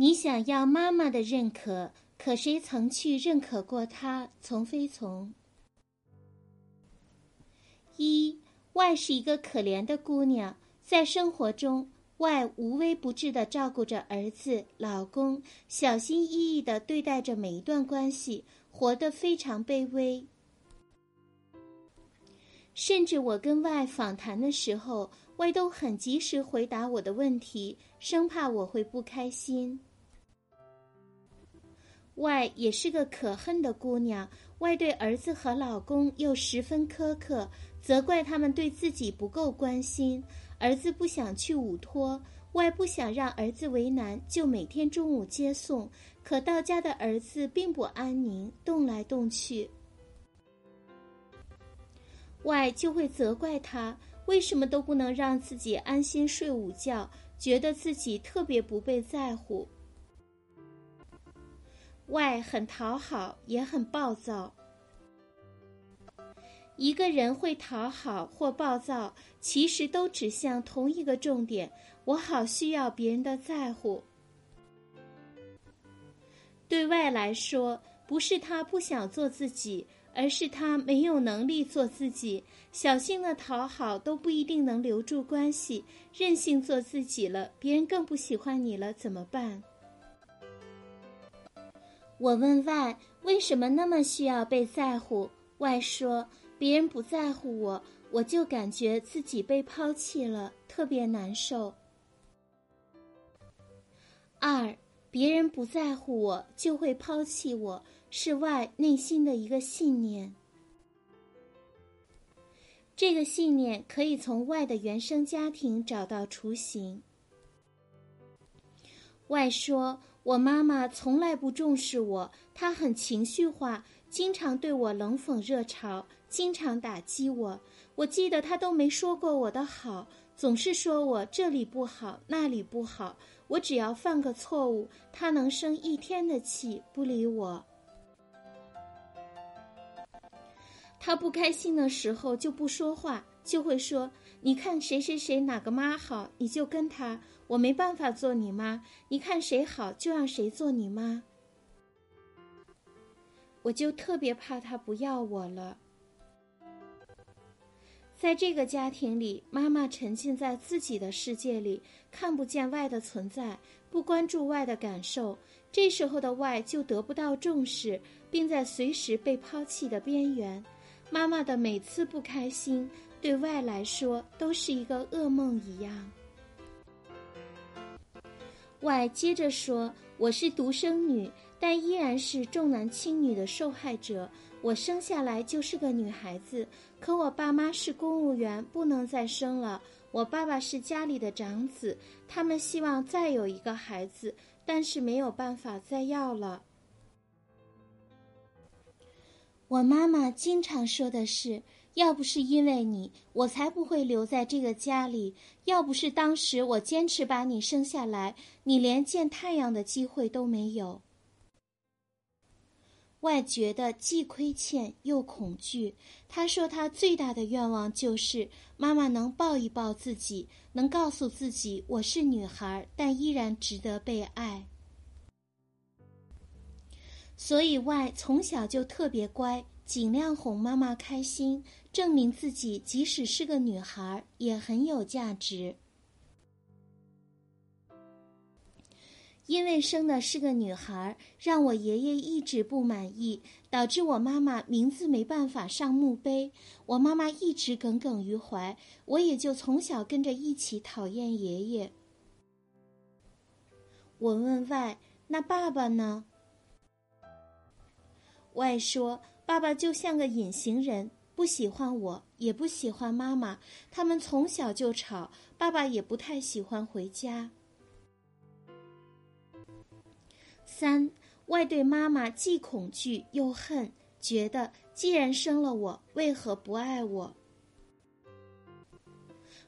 你想要妈妈的认可，可谁曾去认可过她？从非从。一外是一个可怜的姑娘，在生活中，外无微不至的照顾着儿子、老公，小心翼翼的对待着每一段关系，活得非常卑微。甚至我跟外访谈的时候，外都很及时回答我的问题，生怕我会不开心。外也是个可恨的姑娘，外对儿子和老公又十分苛刻，责怪他们对自己不够关心。儿子不想去舞托，外不想让儿子为难，就每天中午接送。可到家的儿子并不安宁，动来动去，外就会责怪他为什么都不能让自己安心睡午觉，觉得自己特别不被在乎。外很讨好，也很暴躁。一个人会讨好或暴躁，其实都指向同一个重点：我好需要别人的在乎。对外来说，不是他不想做自己，而是他没有能力做自己。小心的讨好都不一定能留住关系，任性做自己了，别人更不喜欢你了，怎么办？我问外为什么那么需要被在乎？外说别人不在乎我，我就感觉自己被抛弃了，特别难受。二，别人不在乎我就会抛弃我，是外内心的一个信念。这个信念可以从外的原生家庭找到雏形。外说。我妈妈从来不重视我，她很情绪化，经常对我冷讽热嘲，经常打击我。我记得她都没说过我的好，总是说我这里不好，那里不好。我只要犯个错误，她能生一天的气，不理我。她不开心的时候就不说话，就会说：“你看谁谁谁哪个妈好，你就跟他。”我没办法做你妈，你看谁好就让谁做你妈。我就特别怕他不要我了。在这个家庭里，妈妈沉浸在自己的世界里，看不见外的存在，不关注外的感受。这时候的外就得不到重视，并在随时被抛弃的边缘。妈妈的每次不开心，对外来说都是一个噩梦一样。外接着说：“我是独生女，但依然是重男轻女的受害者。我生下来就是个女孩子，可我爸妈是公务员，不能再生了。我爸爸是家里的长子，他们希望再有一个孩子，但是没有办法再要了。我妈妈经常说的是。”要不是因为你，我才不会留在这个家里；要不是当时我坚持把你生下来，你连见太阳的机会都没有。外觉得既亏欠又恐惧。他说他最大的愿望就是妈妈能抱一抱自己，能告诉自己我是女孩，但依然值得被爱。所以外从小就特别乖。尽量哄妈妈开心，证明自己即使是个女孩也很有价值。因为生的是个女孩，让我爷爷一直不满意，导致我妈妈名字没办法上墓碑。我妈妈一直耿耿于怀，我也就从小跟着一起讨厌爷爷。我问外，那爸爸呢？外说。爸爸就像个隐形人，不喜欢我，也不喜欢妈妈。他们从小就吵，爸爸也不太喜欢回家。三外对妈妈既恐惧又恨，觉得既然生了我，为何不爱我？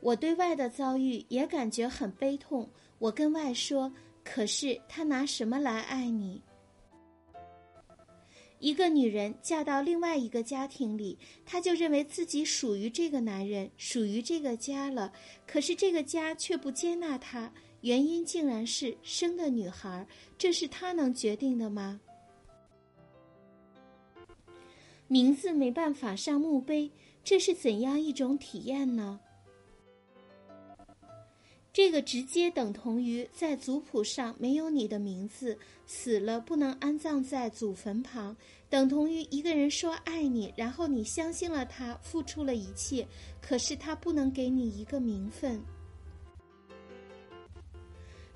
我对外的遭遇也感觉很悲痛。我跟外说：“可是他拿什么来爱你？”一个女人嫁到另外一个家庭里，她就认为自己属于这个男人，属于这个家了。可是这个家却不接纳她，原因竟然是生的女孩，这是她能决定的吗？名字没办法上墓碑，这是怎样一种体验呢？这个直接等同于在族谱上没有你的名字，死了不能安葬在祖坟旁，等同于一个人说爱你，然后你相信了他，付出了一切，可是他不能给你一个名分。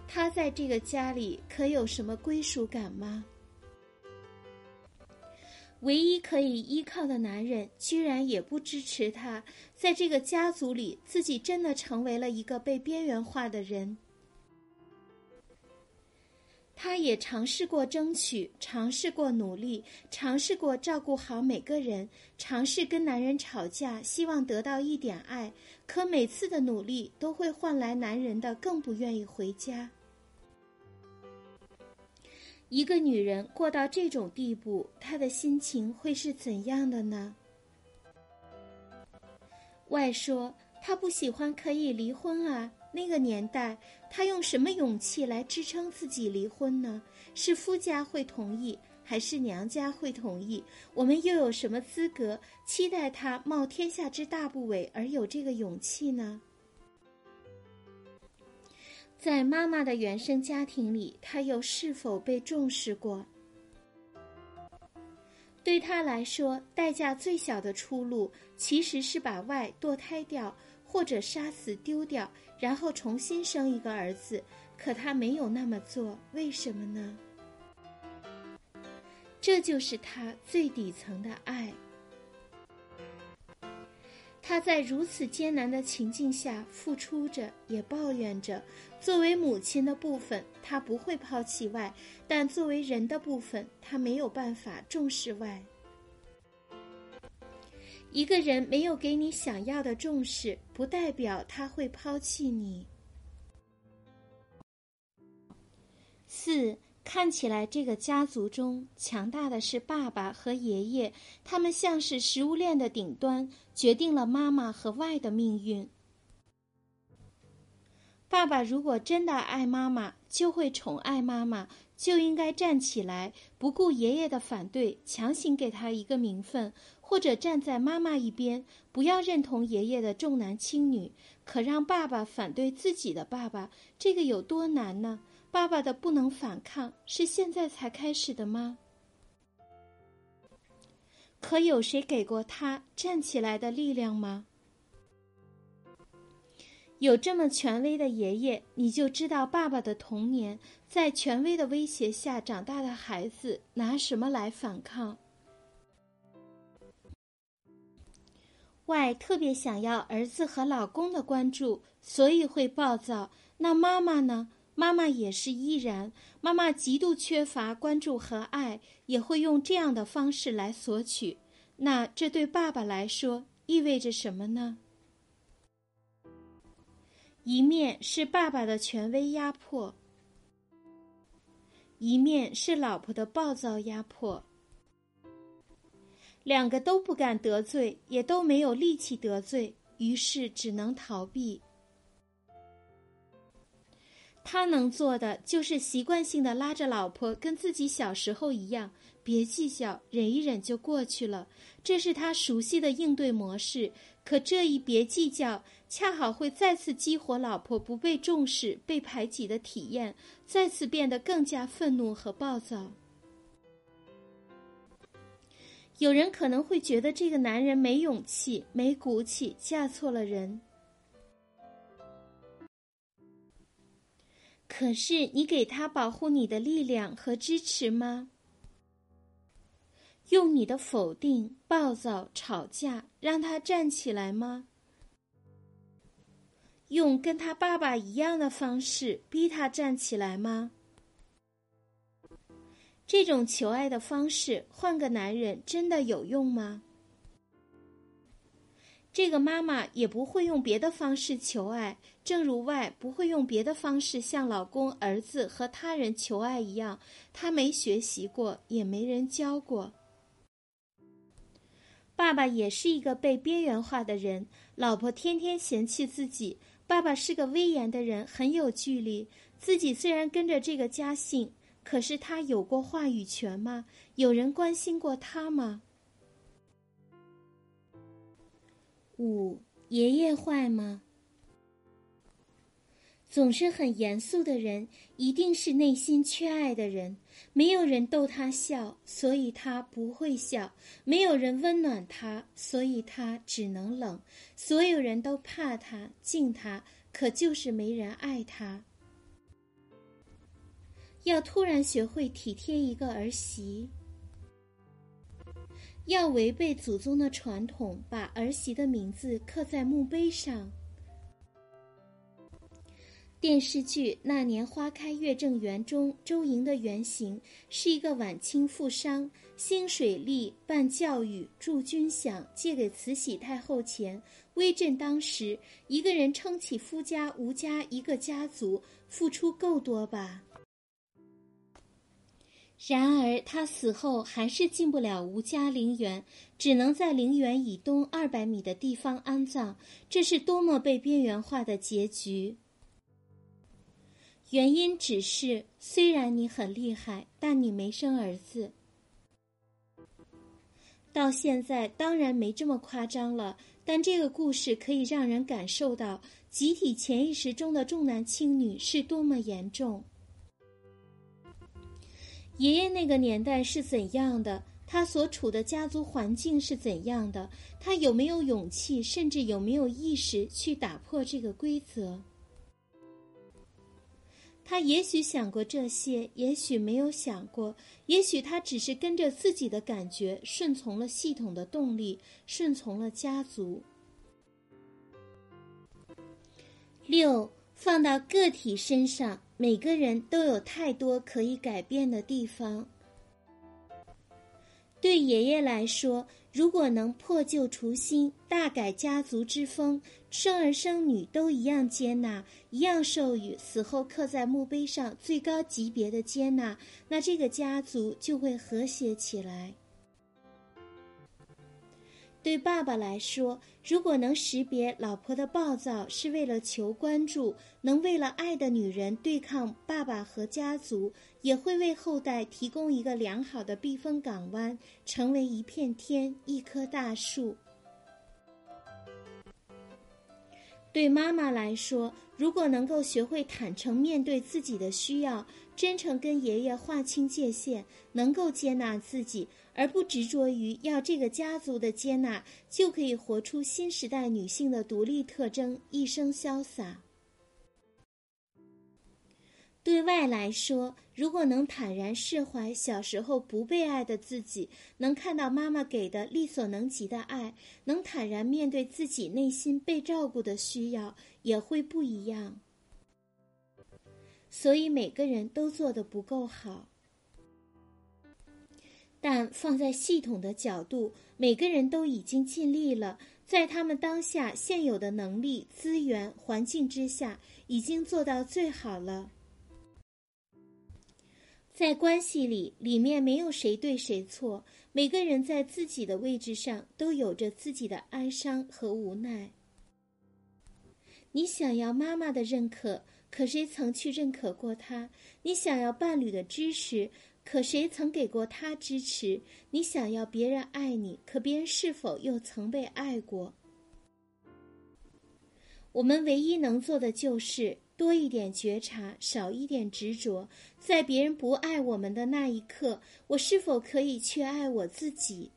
他在这个家里可有什么归属感吗？唯一可以依靠的男人，居然也不支持他。在这个家族里，自己真的成为了一个被边缘化的人。他也尝试过争取，尝试过努力，尝试过照顾好每个人，尝试跟男人吵架，希望得到一点爱。可每次的努力都会换来男人的更不愿意回家。一个女人过到这种地步，她的心情会是怎样的呢？外说她不喜欢，可以离婚啊。那个年代，她用什么勇气来支撑自己离婚呢？是夫家会同意，还是娘家会同意？我们又有什么资格期待她冒天下之大不韪而有这个勇气呢？在妈妈的原生家庭里，她又是否被重视过？对她来说，代价最小的出路其实是把 Y 堕胎掉，或者杀死丢掉，然后重新生一个儿子。可她没有那么做，为什么呢？这就是他最底层的爱。她在如此艰难的情境下付出着，也抱怨着。作为母亲的部分，她不会抛弃外；但作为人的部分，她没有办法重视外。一个人没有给你想要的重视，不代表他会抛弃你。四。看起来，这个家族中强大的是爸爸和爷爷，他们像是食物链的顶端，决定了妈妈和外的命运。爸爸如果真的爱妈妈，就会宠爱妈妈，就应该站起来，不顾爷爷的反对，强行给他一个名分，或者站在妈妈一边，不要认同爷爷的重男轻女。可让爸爸反对自己的爸爸，这个有多难呢？爸爸的不能反抗是现在才开始的吗？可有谁给过他站起来的力量吗？有这么权威的爷爷，你就知道爸爸的童年在权威的威胁下长大的孩子拿什么来反抗？外特别想要儿子和老公的关注，所以会暴躁。那妈妈呢？妈妈也是依然，妈妈极度缺乏关注和爱，也会用这样的方式来索取。那这对爸爸来说意味着什么呢？一面是爸爸的权威压迫，一面是老婆的暴躁压迫，两个都不敢得罪，也都没有力气得罪，于是只能逃避。他能做的就是习惯性的拉着老婆，跟自己小时候一样，别计较，忍一忍就过去了。这是他熟悉的应对模式。可这一别计较，恰好会再次激活老婆不被重视、被排挤的体验，再次变得更加愤怒和暴躁。有人可能会觉得这个男人没勇气、没骨气，嫁错了人。可是，你给他保护你的力量和支持吗？用你的否定、暴躁、吵架让他站起来吗？用跟他爸爸一样的方式逼他站起来吗？这种求爱的方式，换个男人真的有用吗？这个妈妈也不会用别的方式求爱，正如外不会用别的方式向老公、儿子和他人求爱一样，她没学习过，也没人教过。爸爸也是一个被边缘化的人，老婆天天嫌弃自己，爸爸是个威严的人，很有距离。自己虽然跟着这个家姓，可是他有过话语权吗？有人关心过他吗？五，爷爷坏吗？总是很严肃的人，一定是内心缺爱的人。没有人逗他笑，所以他不会笑；没有人温暖他，所以他只能冷。所有人都怕他、敬他，可就是没人爱他。要突然学会体贴一个儿媳，要违背祖宗的传统，把儿媳的名字刻在墓碑上。电视剧《那年花开月正圆》中，周莹的原型是一个晚清富商，兴水利、办教育、助军饷，借给慈禧太后钱，威震当时。一个人撑起夫家、吴家一个家族，付出够多吧？然而他死后还是进不了吴家陵园，只能在陵园以东二百米的地方安葬。这是多么被边缘化的结局！原因只是，虽然你很厉害，但你没生儿子。到现在当然没这么夸张了，但这个故事可以让人感受到集体潜意识中的重男轻女是多么严重。爷爷那个年代是怎样的？他所处的家族环境是怎样的？他有没有勇气，甚至有没有意识去打破这个规则？他也许想过这些，也许没有想过，也许他只是跟着自己的感觉，顺从了系统的动力，顺从了家族。六，放到个体身上，每个人都有太多可以改变的地方。对爷爷来说。如果能破旧除新，大改家族之风，生儿生女都一样接纳，一样授予，死后刻在墓碑上最高级别的接纳，那这个家族就会和谐起来。对爸爸来说，如果能识别老婆的暴躁是为了求关注，能为了爱的女人对抗爸爸和家族，也会为后代提供一个良好的避风港湾，成为一片天、一棵大树。对妈妈来说，如果能够学会坦诚面对自己的需要，真诚跟爷爷划清界限，能够接纳自己。而不执着于要这个家族的接纳，就可以活出新时代女性的独立特征，一生潇洒。对外来说，如果能坦然释怀小时候不被爱的自己，能看到妈妈给的力所能及的爱，能坦然面对自己内心被照顾的需要，也会不一样。所以每个人都做的不够好。但放在系统的角度，每个人都已经尽力了，在他们当下现有的能力、资源、环境之下，已经做到最好了。在关系里，里面没有谁对谁错，每个人在自己的位置上都有着自己的哀伤和无奈。你想要妈妈的认可，可谁曾去认可过她？你想要伴侣的支持。可谁曾给过他支持？你想要别人爱你，可别人是否又曾被爱过？我们唯一能做的就是多一点觉察，少一点执着。在别人不爱我们的那一刻，我是否可以去爱我自己？